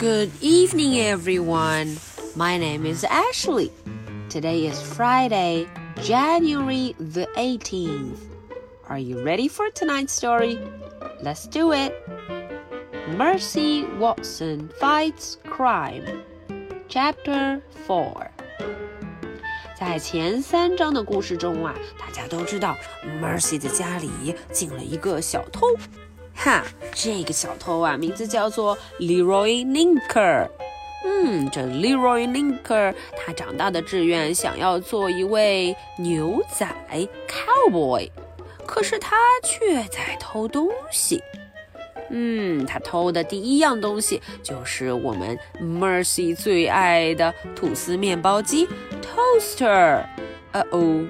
Good evening, everyone. My name is Ashley. Today is Friday, January the 18th. Are you ready for tonight's story? Let's do it. Mercy Watson Fights Crime, Chapter 4. 在前三章的故事中啊，大家都知道 Mercy 的家里进了一个小偷。 哈，这个小偷啊，名字叫做 Leroy Linker。嗯，这 Leroy Linker 他长大的志愿想要做一位牛仔 cowboy，可是他却在偷东西。嗯，他偷的第一样东西就是我们 Mercy 最爱的吐司面包机 toaster。呃哦，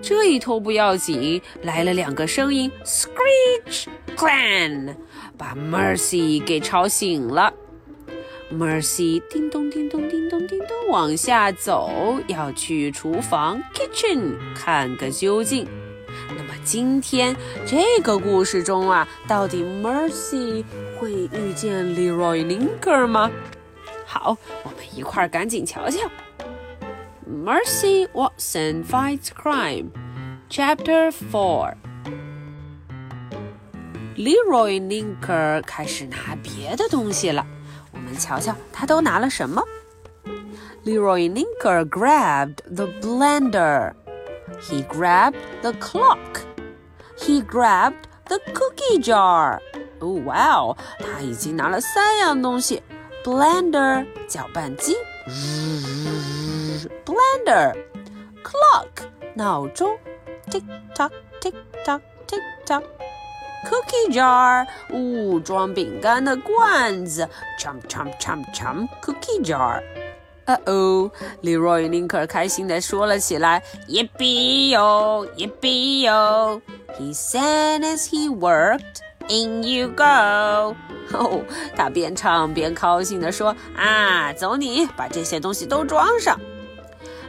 这一偷不要紧，来了两个声音，screech clan，把 Mercy 给吵醒了。Mercy 叮咚叮咚叮咚叮咚往下走，要去厨房 kitchen 看个究竟。那么今天这个故事中啊，到底 Mercy 会遇见 Leroy Linker 吗？好，我们一块儿赶紧瞧瞧。Mercy Watson Fights Crime, Chapter Four. Leroy Ninker 开始拿别的东西了，我们瞧瞧他都拿了什么。Leroy Ninker grabbed the blender. He grabbed the clock. He grabbed the cookie jar. Oh wow！他已经拿了三样东西：blender 搅拌机。blender, clock 闹钟，tick tock tick tock tick tock。Cookie jar，呜，装饼干的罐子，chum chum chum chum cookie jar。呃哦，Leroy 林克开心地说了起来，Yippee yo, yippee yo. He sang as he worked. In you go！哦，他边唱边高兴地说：“啊，走你，把这些东西都装上。”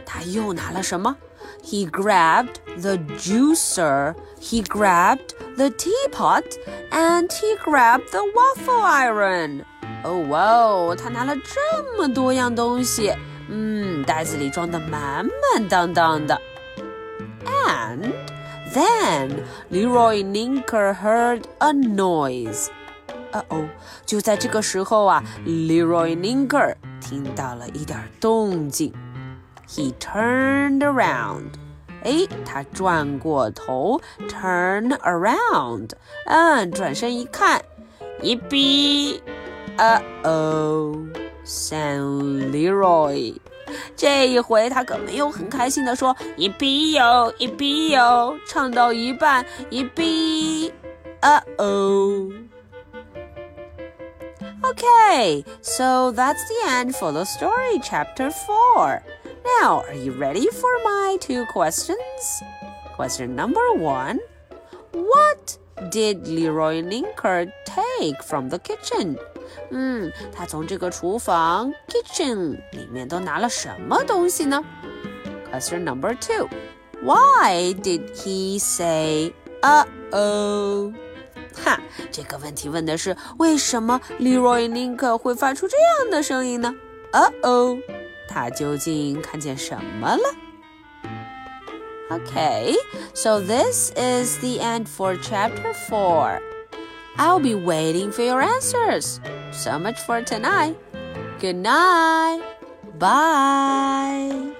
他又拿了什么 ？He grabbed the juicer, he grabbed the teapot, and he grabbed the waffle iron. 哦哇哦，他拿了这么多样东西，嗯，袋子里装的满满当当的。And then Leroy Linker heard a noise. 呃哦，就在这个时候啊，Leroy Linker 听到了一点动静。 he turned around. 哎，他转过头，turn around，嗯，转身一看，Yippee! Uh oh, San Leroy. 这一回他可没有很开心的说一比哟一比哟，唱到一半一比，uh oh. Okay, so that's the end for the story, chapter 4. Now, are you ready for my two questions? Question number one What did Leroy Linker take from the kitchen? 嗯，他从这个厨房 kitchen 里面都拿了什么东西呢？Question number two Why did he say uh oh? 哈，这个问题问的是为什么 Leroy Linker 会发出这样的声音呢？Uh oh。 他究竟看见什么了？Okay, so this is the end for chapter 4. I'll be waiting for your answers. So much for tonight. Good night. Bye.